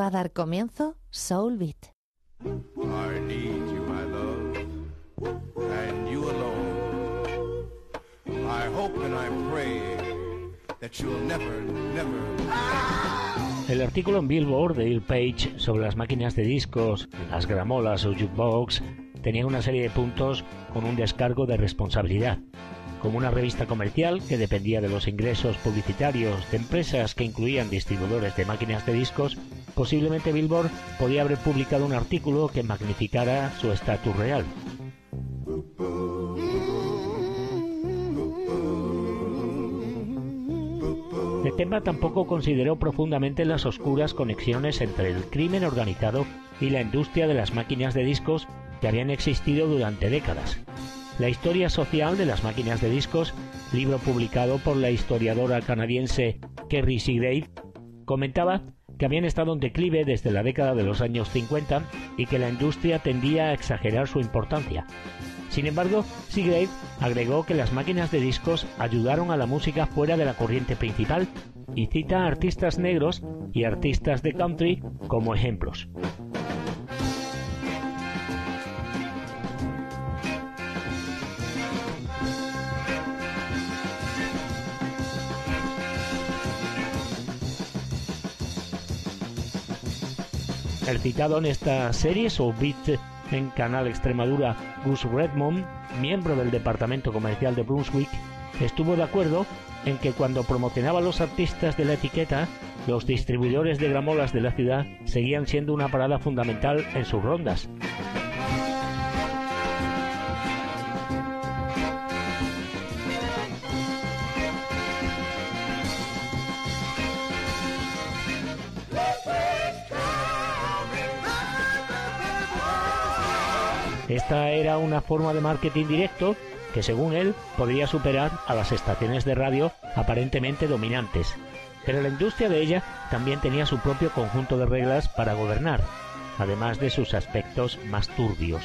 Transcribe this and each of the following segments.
va a dar comienzo Soul Beat. I need you, my love, and you alone. I hope and I pray that you'll never, never. El artículo en Billboard de Bill Page sobre las máquinas de discos, las gramolas o jukebox tenía una serie de puntos con un descargo de responsabilidad. Como una revista comercial que dependía de los ingresos publicitarios de empresas que incluían distribuidores de máquinas de discos, posiblemente Billboard podía haber publicado un artículo que magnificara su estatus real. El tema tampoco consideró profundamente las oscuras conexiones entre el crimen organizado y la industria de las máquinas de discos que habían existido durante décadas. La historia social de las máquinas de discos, libro publicado por la historiadora canadiense Kerry Seagrave, comentaba que habían estado en declive desde la década de los años 50 y que la industria tendía a exagerar su importancia. Sin embargo, Seagrave agregó que las máquinas de discos ayudaron a la música fuera de la corriente principal y cita a artistas negros y artistas de country como ejemplos. El citado en esta serie, Soul Beat en Canal Extremadura, Gus Redmond, miembro del departamento comercial de Brunswick, estuvo de acuerdo en que cuando promocionaba a los artistas de la etiqueta, los distribuidores de gramolas de la ciudad seguían siendo una parada fundamental en sus rondas. Esta era una forma de marketing directo que según él podría superar a las estaciones de radio aparentemente dominantes. Pero la industria de ella también tenía su propio conjunto de reglas para gobernar, además de sus aspectos más turbios.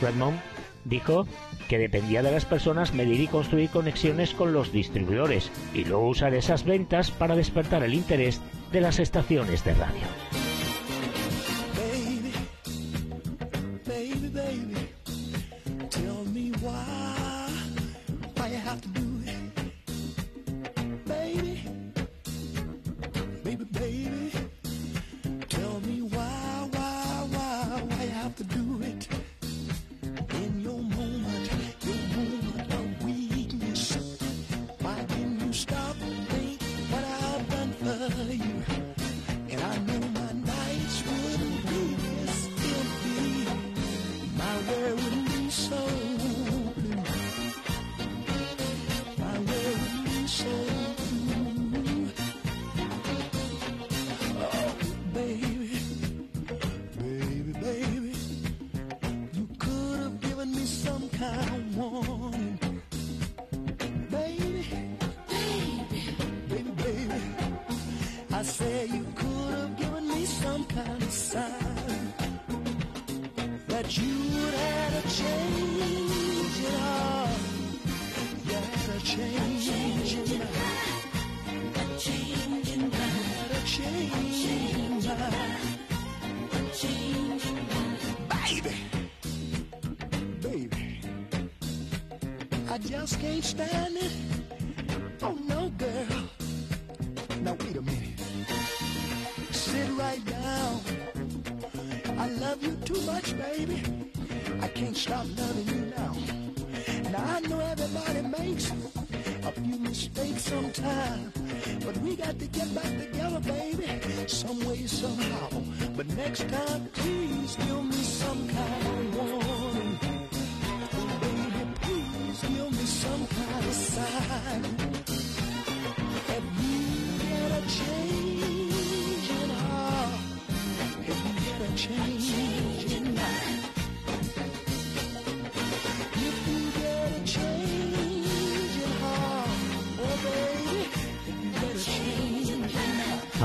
Redmond dijo que dependía de las personas medir y construir conexiones con los distribuidores y luego usar esas ventas para despertar el interés de las estaciones de radio. Just can't stand it.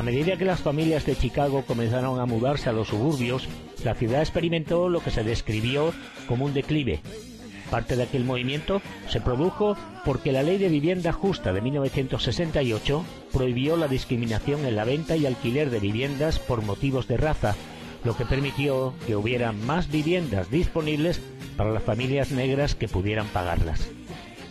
A medida que las familias de Chicago comenzaron a mudarse a los suburbios, la ciudad experimentó lo que se describió como un declive. Parte de aquel movimiento se produjo porque la Ley de Vivienda Justa de 1968 prohibió la discriminación en la venta y alquiler de viviendas por motivos de raza, lo que permitió que hubiera más viviendas disponibles para las familias negras que pudieran pagarlas.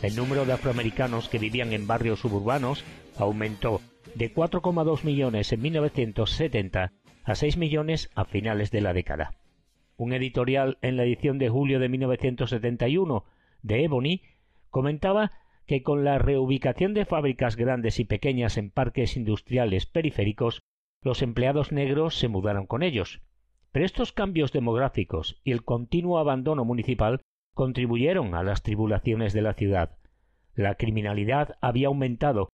El número de afroamericanos que vivían en barrios suburbanos aumentó de 4,2 millones en 1970 a 6 millones a finales de la década. Un editorial en la edición de julio de 1971 de Ebony comentaba que con la reubicación de fábricas grandes y pequeñas en parques industriales periféricos, los empleados negros se mudaron con ellos. Pero estos cambios demográficos y el continuo abandono municipal contribuyeron a las tribulaciones de la ciudad. La criminalidad había aumentado,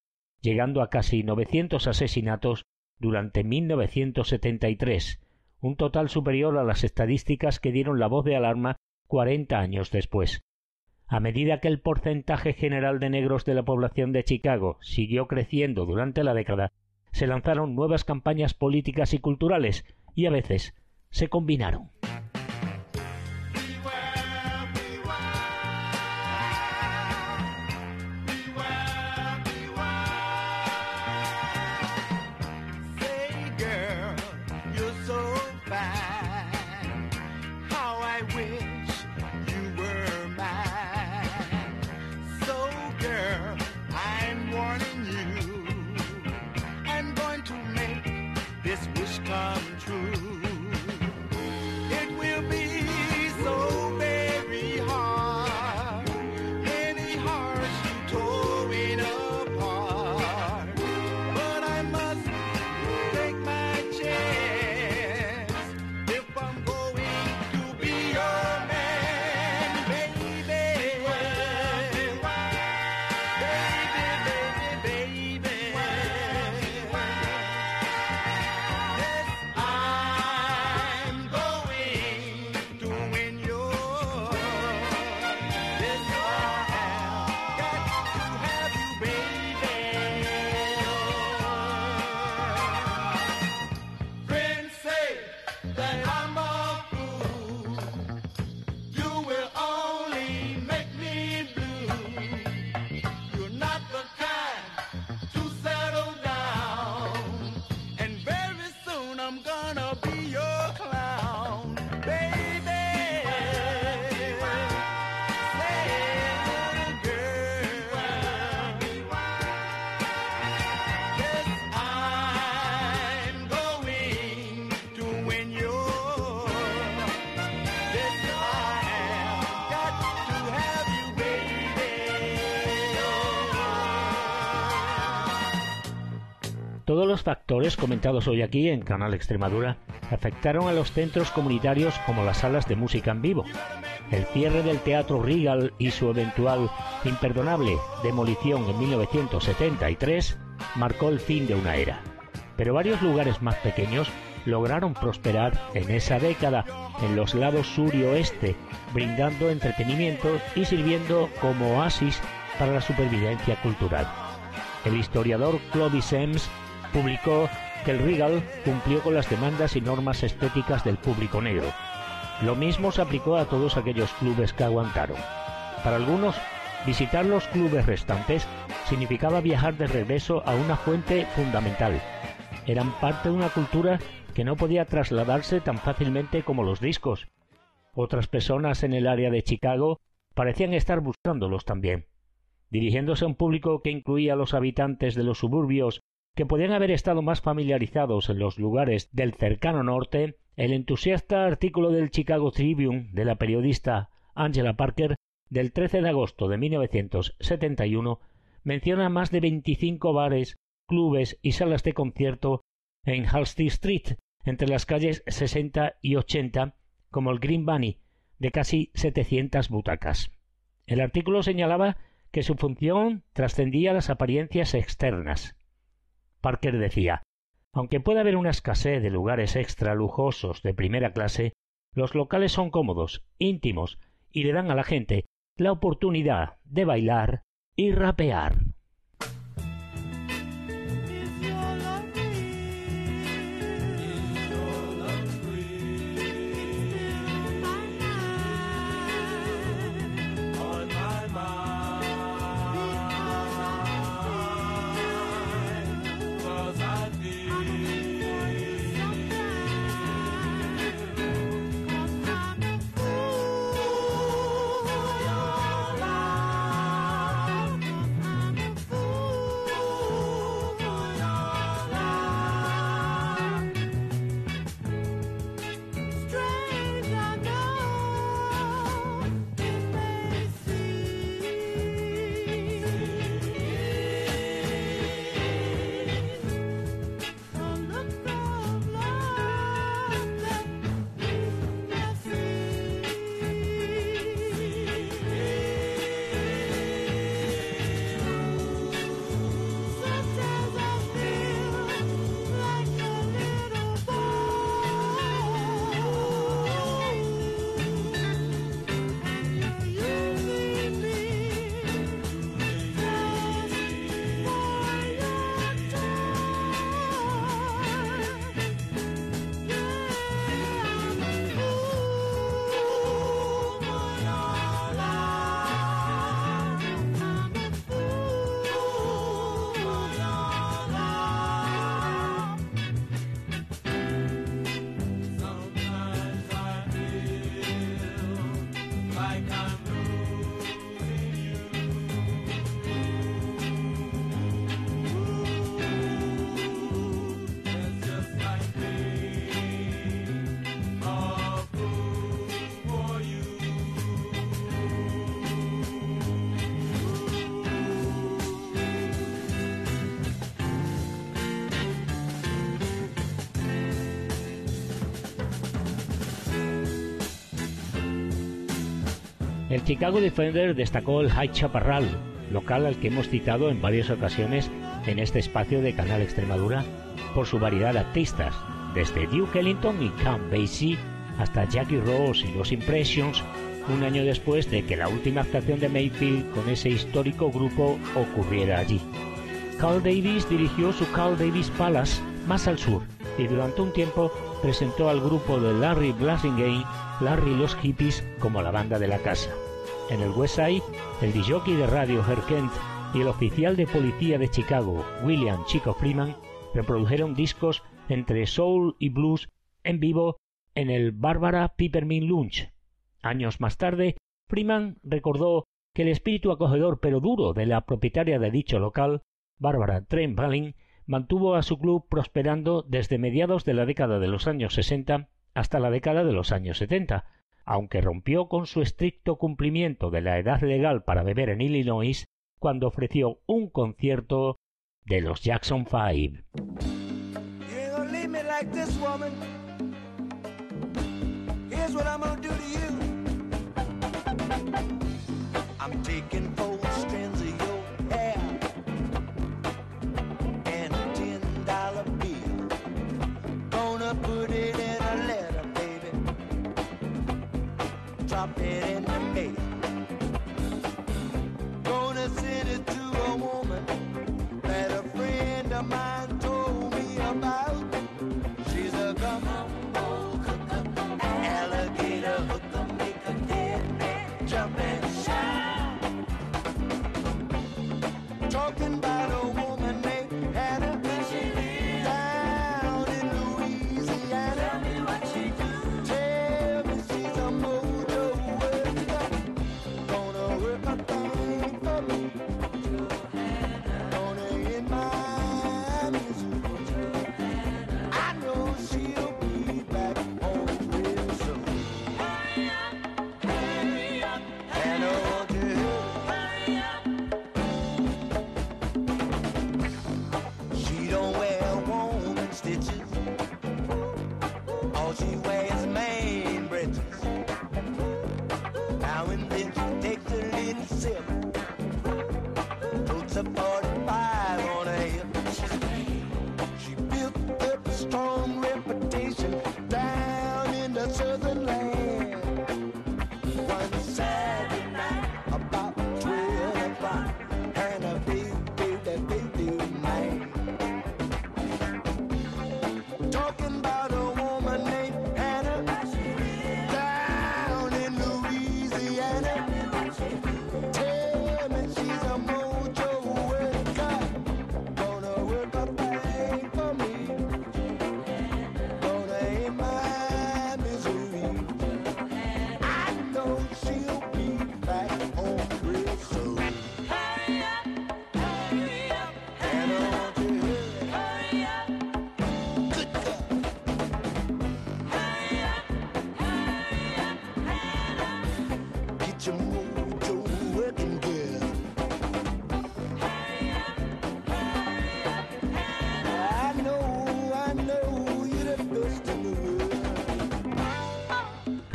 llegando a casi 900 asesinatos durante 1973, un total superior a las estadísticas que dieron la voz de alarma 40 años después. A medida que el porcentaje general de negros de la población de Chicago siguió creciendo durante la década, se lanzaron nuevas campañas políticas y culturales y a veces se combinaron. Los factores comentados hoy aquí en Canal Extremadura afectaron a los centros comunitarios como las salas de música en vivo. El cierre del Teatro Regal y su eventual imperdonable demolición en 1973 marcó el fin de una era. Pero varios lugares más pequeños lograron prosperar en esa década en los lados sur y oeste, brindando entretenimiento y sirviendo como oasis para la supervivencia cultural. El historiador Clovis Ems publicó que el Regal cumplió con las demandas y normas estéticas del público negro. Lo mismo se aplicó a todos aquellos clubes que aguantaron. Para algunos, visitar los clubes restantes significaba viajar de regreso a una fuente fundamental. Eran parte de una cultura que no podía trasladarse tan fácilmente como los discos. Otras personas en el área de Chicago parecían estar buscándolos también. Dirigiéndose a un público que incluía a los habitantes de los suburbios que podían haber estado más familiarizados en los lugares del cercano norte, el entusiasta artículo del Chicago Tribune de la periodista Angela Parker del 13 de agosto de 1971 menciona más de 25 bares, clubes y salas de concierto en Halstead Street, entre las calles 60 y 80, como el Green Bunny, de casi 700 butacas. El artículo señalaba que su función trascendía las apariencias externas. Parker decía Aunque pueda haber una escasez de lugares extra lujosos de primera clase, los locales son cómodos, íntimos, y le dan a la gente la oportunidad de bailar y rapear. Chicago Defender destacó el High Chaparral, local al que hemos citado en varias ocasiones en este espacio de Canal Extremadura, por su variedad de artistas, desde Duke Ellington y Count Basie hasta Jackie Rose y los Impressions, un año después de que la última actuación de Mayfield con ese histórico grupo ocurriera allí. Carl Davis dirigió su Carl Davis Palace más al sur y durante un tiempo presentó al grupo de Larry Blasingame, Larry los Hippies, como la banda de la casa. En el West el disjockey de radio Herr Kent y el oficial de policía de Chicago, William Chico Freeman, reprodujeron discos entre soul y blues en vivo en el Barbara Peppermint Lunch. Años más tarde, Freeman recordó que el espíritu acogedor pero duro de la propietaria de dicho local, Barbara Trent mantuvo a su club prosperando desde mediados de la década de los años 60 hasta la década de los años 70, aunque rompió con su estricto cumplimiento de la edad legal para beber en Illinois cuando ofreció un concierto de los Jackson Five. drop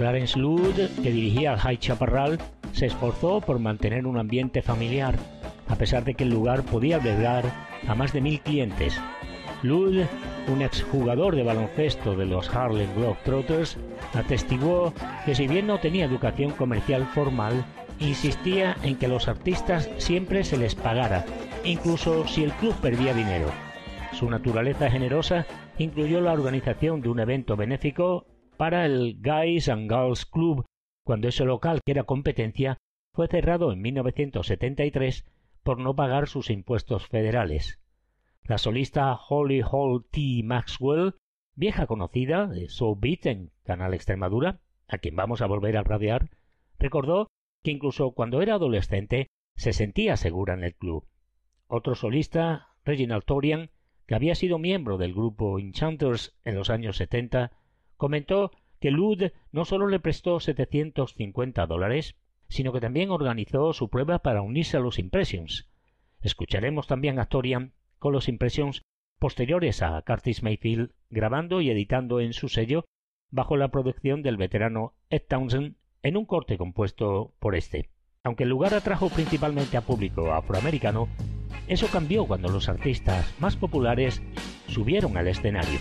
Clarence Ludd, que dirigía el High Chaparral, se esforzó por mantener un ambiente familiar, a pesar de que el lugar podía albergar a más de mil clientes. Ludd, un exjugador de baloncesto de los Harlem Globetrotters, atestiguó que si bien no tenía educación comercial formal, insistía en que los artistas siempre se les pagara, incluso si el club perdía dinero. Su naturaleza generosa incluyó la organización de un evento benéfico para el Guys and Girls Club, cuando ese local, que era competencia, fue cerrado en 1973 por no pagar sus impuestos federales. La solista Holly Hall T. Maxwell, vieja conocida de Soul Beat en Canal Extremadura, a quien vamos a volver a radiar, recordó que incluso cuando era adolescente se sentía segura en el club. Otro solista, Reginald Torian, que había sido miembro del grupo Enchanters en los años 70, comentó que Lud no solo le prestó 750 dólares, sino que también organizó su prueba para unirse a los Impressions. Escucharemos también a Torian con los Impressions posteriores a Curtis Mayfield grabando y editando en su sello bajo la producción del veterano Ed Townsend en un corte compuesto por este. Aunque el lugar atrajo principalmente a público afroamericano, eso cambió cuando los artistas más populares subieron al escenario.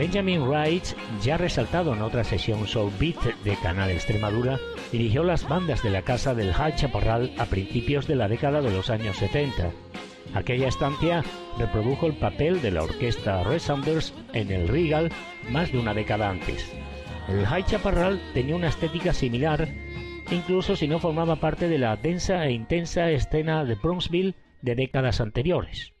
Benjamin Wright, ya resaltado en otra sesión Soul Beat de Canal Extremadura, dirigió las bandas de la casa del High Chaparral a principios de la década de los años 70. Aquella estancia reprodujo el papel de la orquesta Resounders en el Regal más de una década antes. El High Chaparral tenía una estética similar, incluso si no formaba parte de la densa e intensa escena de Bronxville de décadas anteriores.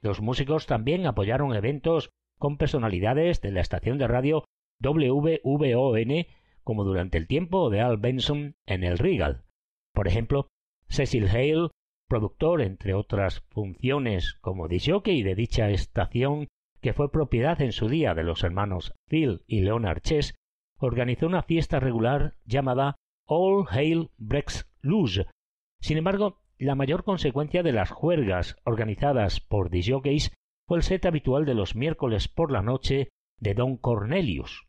Los músicos también apoyaron eventos con personalidades de la estación de radio WVON, como durante el tiempo de Al Benson en el Regal. Por ejemplo, Cecil Hale, productor, entre otras funciones como disjockey de dicha estación, que fue propiedad en su día de los hermanos Phil y Leonard Chess, organizó una fiesta regular llamada All Hail Breaks Loose. Sin embargo, la mayor consecuencia de las juergas organizadas por disjockeys fue el set habitual de los miércoles por la noche de don Cornelius.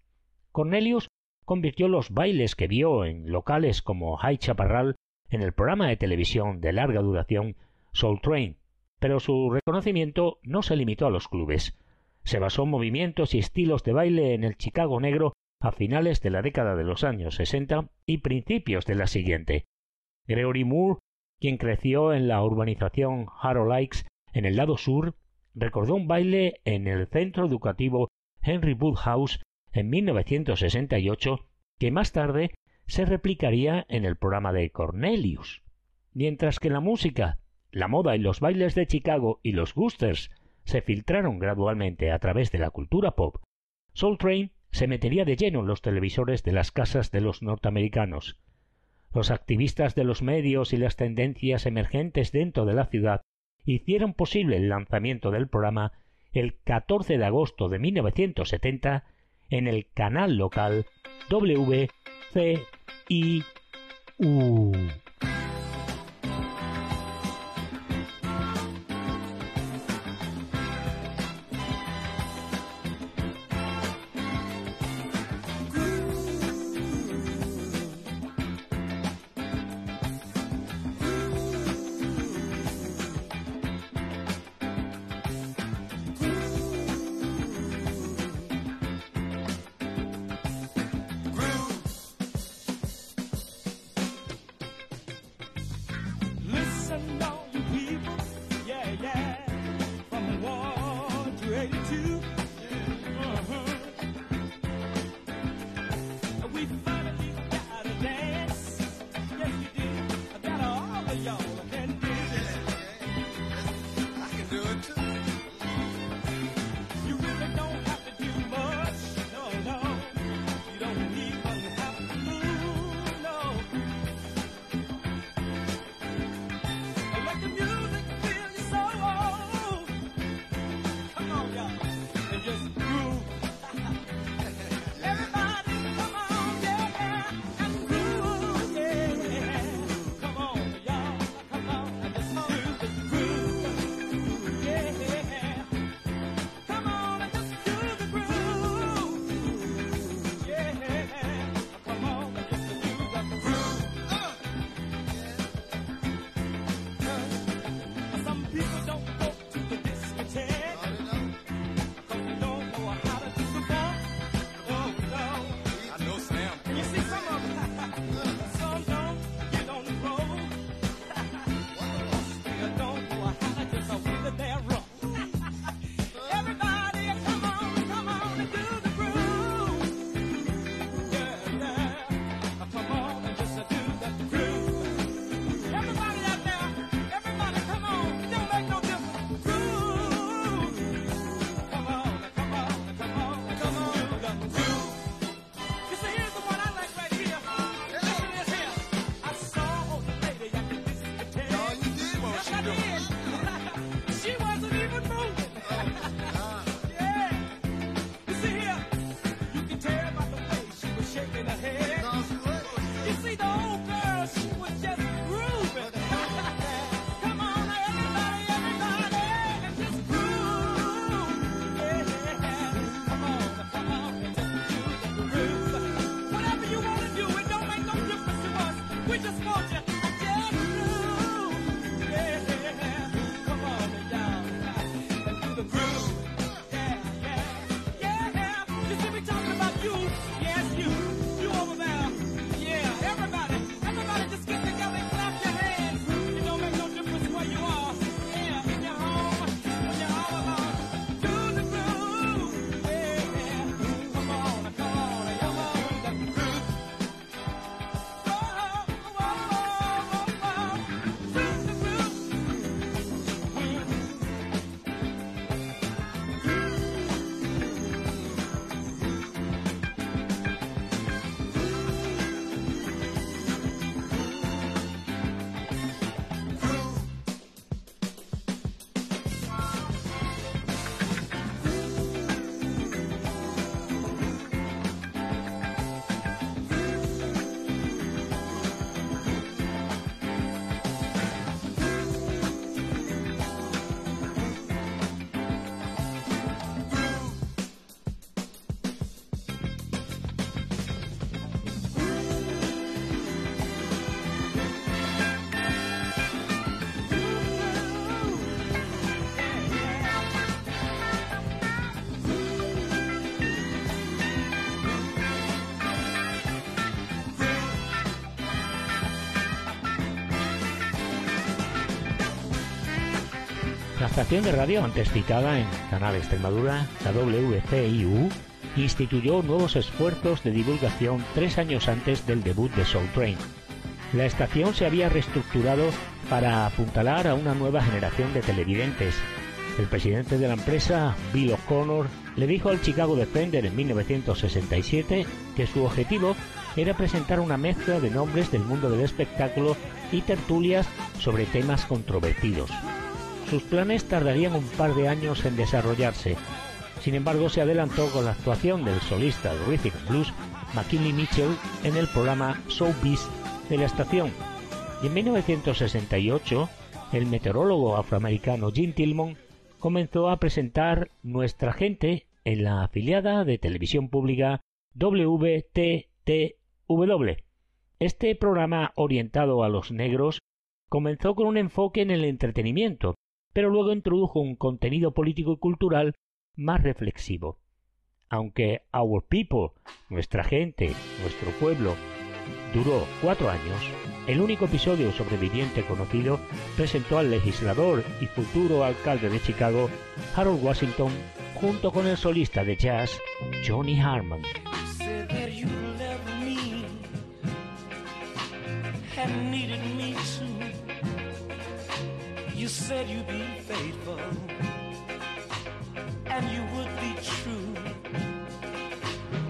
Cornelius convirtió los bailes que vio en locales como High Chaparral en el programa de televisión de larga duración Soul Train, pero su reconocimiento no se limitó a los clubes. Se basó en movimientos y estilos de baile en el Chicago negro a finales de la década de los años sesenta y principios de la siguiente. Gregory Moore, quien creció en la urbanización Harrow Lakes en el lado sur, recordó un baile en el centro educativo Henry Woodhouse en 1968 que más tarde se replicaría en el programa de Cornelius. Mientras que la música, la moda y los bailes de Chicago y los Goosters se filtraron gradualmente a través de la cultura pop, Soul Train se metería de lleno en los televisores de las casas de los norteamericanos. Los activistas de los medios y las tendencias emergentes dentro de la ciudad hicieron posible el lanzamiento del programa el 14 de agosto de 1970 en el canal local WCIU. Estación de radio antes citada en Canal Extremadura, la WCIU, instituyó nuevos esfuerzos de divulgación tres años antes del debut de Soul Train. La estación se había reestructurado para apuntalar a una nueva generación de televidentes. El presidente de la empresa, Bill O'Connor, le dijo al Chicago Defender en 1967 que su objetivo era presentar una mezcla de nombres del mundo del espectáculo y tertulias sobre temas controvertidos. Sus planes tardarían un par de años en desarrollarse. Sin embargo, se adelantó con la actuación del solista de rhythm blues McKinley Mitchell en el programa Showbiz de la estación. Y en 1968, el meteorólogo afroamericano Jim Tillman comenzó a presentar Nuestra Gente en la afiliada de televisión pública WTTW. Este programa orientado a los negros comenzó con un enfoque en el entretenimiento, pero luego introdujo un contenido político y cultural más reflexivo. Aunque Our People, nuestra gente, nuestro pueblo, duró cuatro años, el único episodio sobreviviente conocido presentó al legislador y futuro alcalde de Chicago, Harold Washington, junto con el solista de jazz, Johnny Harmon. You said you'd be faithful and you would be true.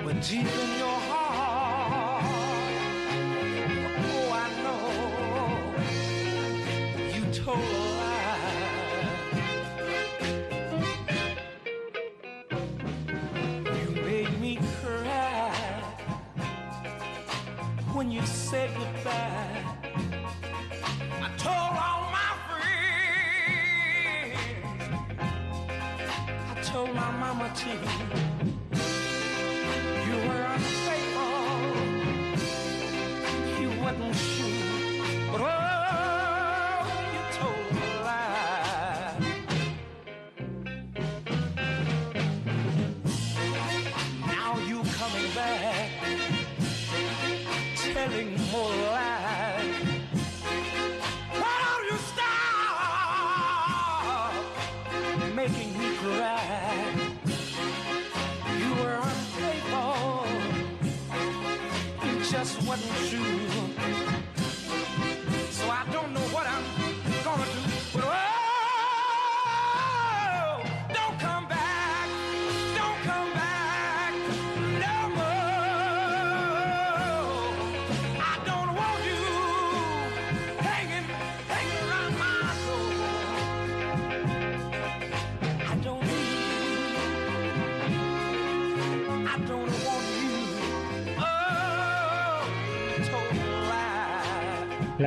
But deep in your heart, oh, I know you told a lie. You made me cry when you said goodbye. Mama too. You were unfaithful. You wasn't true. But oh, you told a lie. Now you coming back, telling more lies.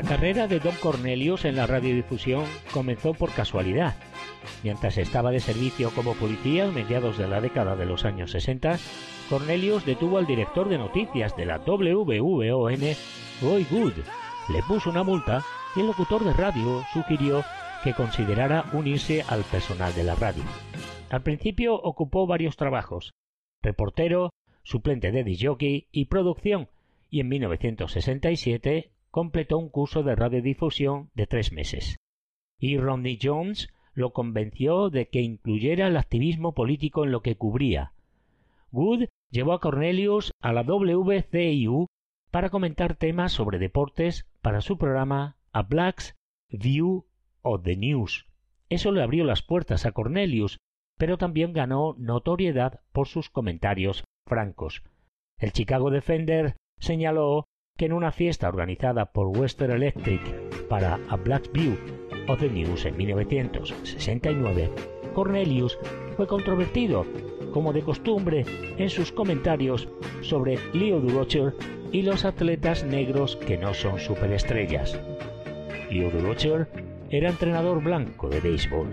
La carrera de Don Cornelius en la radiodifusión comenzó por casualidad. Mientras estaba de servicio como policía a mediados de la década de los años 60, Cornelius detuvo al director de noticias de la WVON, Roy Good. Le puso una multa y el locutor de radio sugirió que considerara unirse al personal de la radio. Al principio ocupó varios trabajos: reportero, suplente de disjockey y producción, y en 1967 completó un curso de radiodifusión de tres meses. Y Rodney Jones lo convenció de que incluyera el activismo político en lo que cubría. Good llevó a Cornelius a la WCIU para comentar temas sobre deportes para su programa A Black's View of the News. Eso le abrió las puertas a Cornelius, pero también ganó notoriedad por sus comentarios francos. El Chicago Defender señaló que en una fiesta organizada por Western Electric para A Black View of the News en 1969, Cornelius fue controvertido, como de costumbre, en sus comentarios sobre Leo Durocher y los atletas negros que no son superestrellas. Leo Durocher era entrenador blanco de béisbol.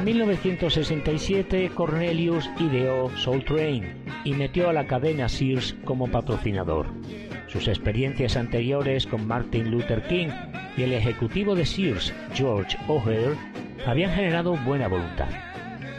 En 1967 Cornelius ideó Soul Train y metió a la cadena Sears como patrocinador. Sus experiencias anteriores con Martin Luther King y el ejecutivo de Sears, George O'Hare, habían generado buena voluntad.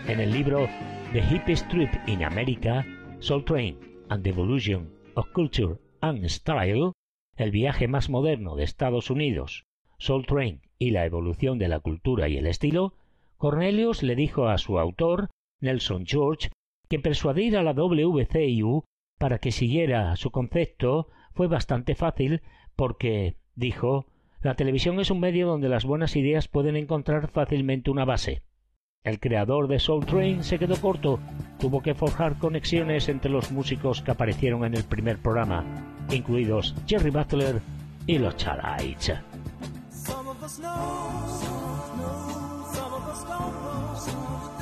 En el libro The Hippest Trip in America, Soul Train and the Evolution of Culture and Style, el viaje más moderno de Estados Unidos, Soul Train y la evolución de la cultura y el estilo, Cornelius le dijo a su autor, Nelson George, que persuadir a la WCIU para que siguiera su concepto fue bastante fácil porque, dijo, la televisión es un medio donde las buenas ideas pueden encontrar fácilmente una base. El creador de Soul Train se quedó corto, tuvo que forjar conexiones entre los músicos que aparecieron en el primer programa, incluidos Jerry Butler y los Don't lost.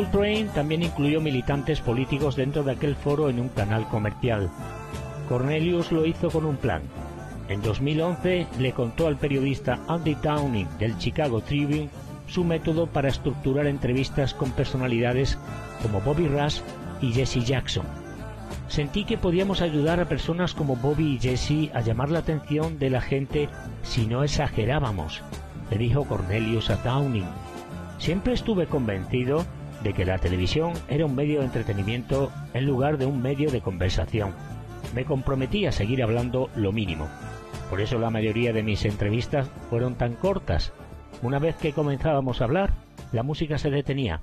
Soul Train también incluyó militantes políticos dentro de aquel foro en un canal comercial. Cornelius lo hizo con un plan. En 2011 le contó al periodista Andy Downing del Chicago Tribune su método para estructurar entrevistas con personalidades como Bobby Rush y Jesse Jackson. Sentí que podíamos ayudar a personas como Bobby y Jesse a llamar la atención de la gente si no exagerábamos, le dijo Cornelius a Downing. Siempre estuve convencido de que la televisión era un medio de entretenimiento en lugar de un medio de conversación. Me comprometí a seguir hablando lo mínimo. Por eso la mayoría de mis entrevistas fueron tan cortas. Una vez que comenzábamos a hablar, la música se detenía.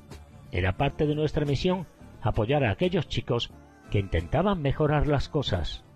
Era parte de nuestra misión apoyar a aquellos chicos que intentaban mejorar las cosas.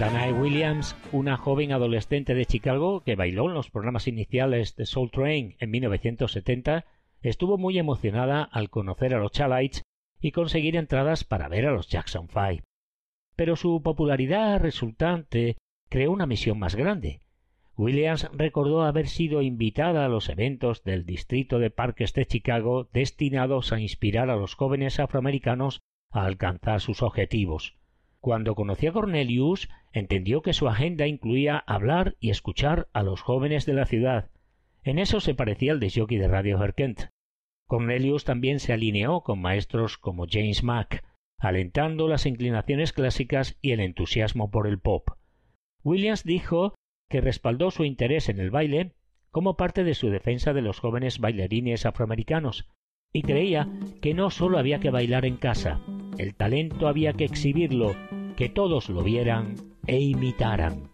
Danae Williams, una joven adolescente de Chicago que bailó en los programas iniciales de Soul Train en 1970, estuvo muy emocionada al conocer a los Chalites y conseguir entradas para ver a los Jackson Five. Pero su popularidad resultante creó una misión más grande. Williams recordó haber sido invitada a los eventos del distrito de parques de Chicago destinados a inspirar a los jóvenes afroamericanos a alcanzar sus objetivos. Cuando conoció a Cornelius, entendió que su agenda incluía hablar y escuchar a los jóvenes de la ciudad. En eso se parecía al de de Radio Herkent. Cornelius también se alineó con maestros como James Mack, alentando las inclinaciones clásicas y el entusiasmo por el pop. Williams dijo que respaldó su interés en el baile como parte de su defensa de los jóvenes bailarines afroamericanos, y creía que no solo había que bailar en casa, el talento había que exhibirlo, que todos lo vieran e imitaran.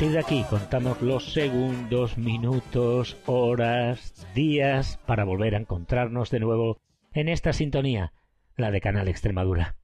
partir de aquí contamos los segundos, minutos, horas, días para volver a encontrarnos de nuevo en esta sintonía, la de Canal Extremadura.